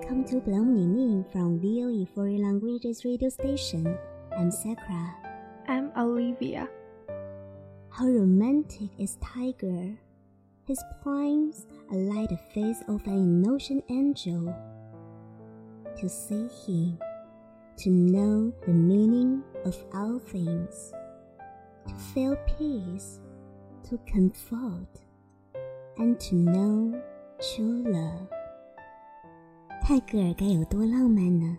Welcome to Bloom Ning from VOE Foreign Languages radio station. I'm Sakura. I'm Olivia. How romantic is Tagore? His poems are like the face of an innocent angel. To see him, to know the meaning of all things, to feel peace, to comfort, and to know true love. 泰戈尔该有多浪漫呢？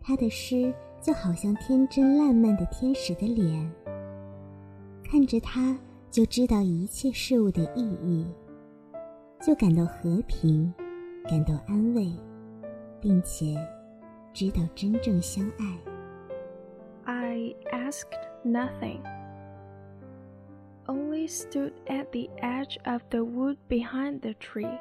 他的诗就好像天真烂漫的天使的脸，看着他就知道一切事物的意义，就感到和平，感到安慰，并且知道真正相爱。I asked nothing, only stood at the edge of the wood behind the tree.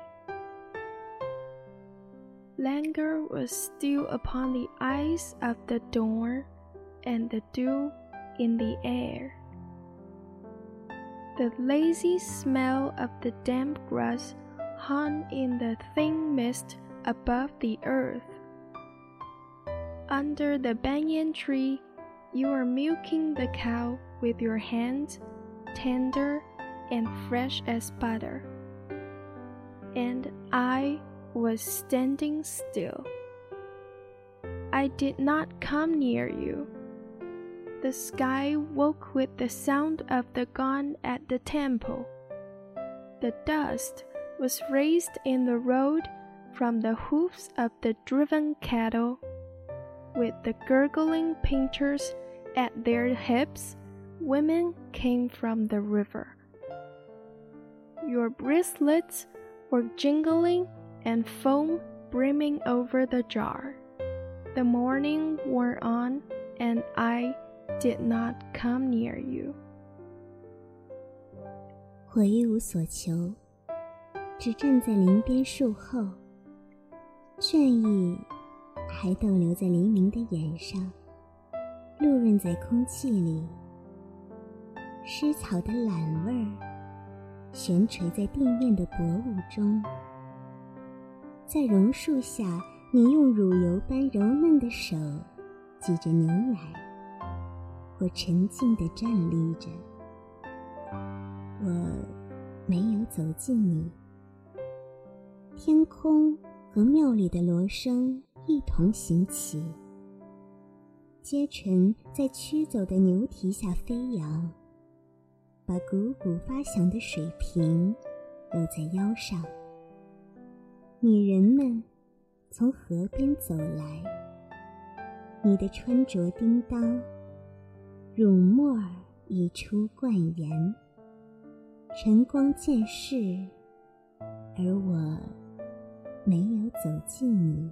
Languor was still upon the eyes of the dawn and the dew in the air. The lazy smell of the damp grass hung in the thin mist above the earth. Under the banyan tree, you are milking the cow with your hands, tender and fresh as butter. And I was standing still. I did not come near you. The sky woke with the sound of the gong at the temple. The dust was raised in the road from the hoofs of the driven cattle. With the gurgling painters at their hips, women came from the river. Your bracelets were jingling and foam brimming over the jar. The morning wore on, and I did not come near you. 我一无所求，只站在林边树后，倦意还逗留在黎明的眼上，露润在空气里。湿草的懒味儿悬垂在地面的薄雾中。在榕树下，你用乳油般柔嫩的手挤着牛奶，我沉静地站立着。我没有走近你。天空和庙里的锣声一同行起，阶尘在驱走的牛蹄下飞扬，把汩汩发响的水瓶搂在腰上。女人们从河边走来，你的穿着叮当，乳沫儿溢出冠言，晨光渐逝，而我没有走近你。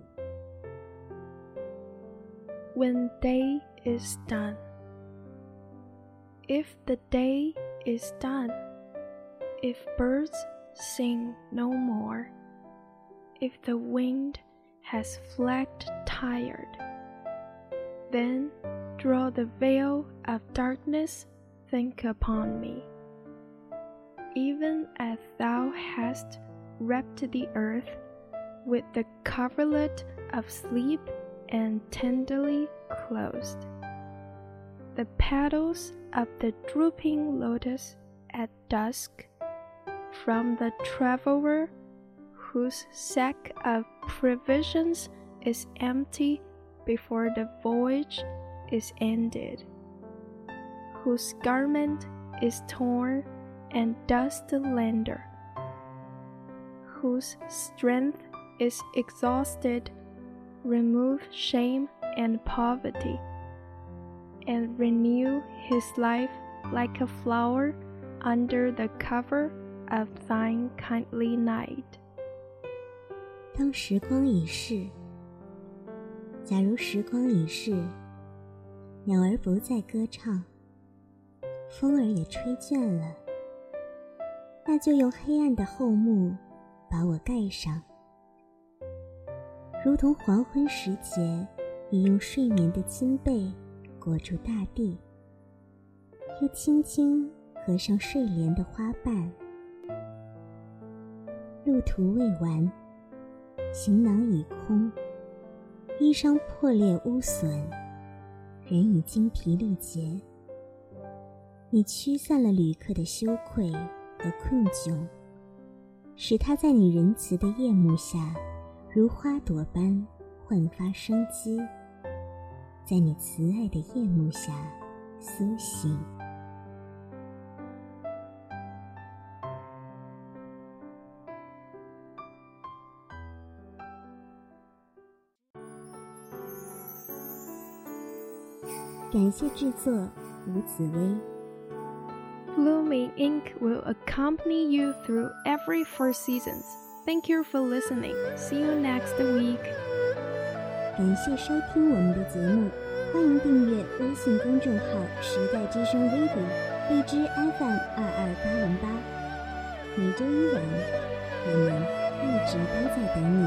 When day is done, if the day is done, if birds sing no more. If the wind has flagged tired. Then draw the veil of darkness think upon me. Even as thou hast wrapped the earth with the coverlet of sleep and tenderly closed. The petals of the drooping lotus at dusk from the traveler whose sack of provisions is empty before the voyage is ended, whose garment is torn and dust-lender? whose strength is exhausted, remove shame and poverty, and renew his life like a flower under the cover of thine kindly night. 当时光已逝，假如时光已逝，鸟儿不再歌唱，风儿也吹倦了，那就用黑暗的厚幕把我盖上，如同黄昏时节你用睡眠的金被裹住大地，又轻轻合上睡莲的花瓣。路途未完。行囊已空，衣裳破裂污损，人已精疲力竭。你驱散了旅客的羞愧和困窘，使他在你仁慈的夜幕下，如花朵般焕发生机，在你慈爱的夜幕下苏醒。感谢制作吴紫薇。Blooming Ink will accompany you through every four seasons. Thank you for listening. See you next week. 感谢收听我们的节目，欢迎订阅微信公众号“时代之声 Radio”，荔枝 FM 二二八零八。每周一晚，我们一直都在等你。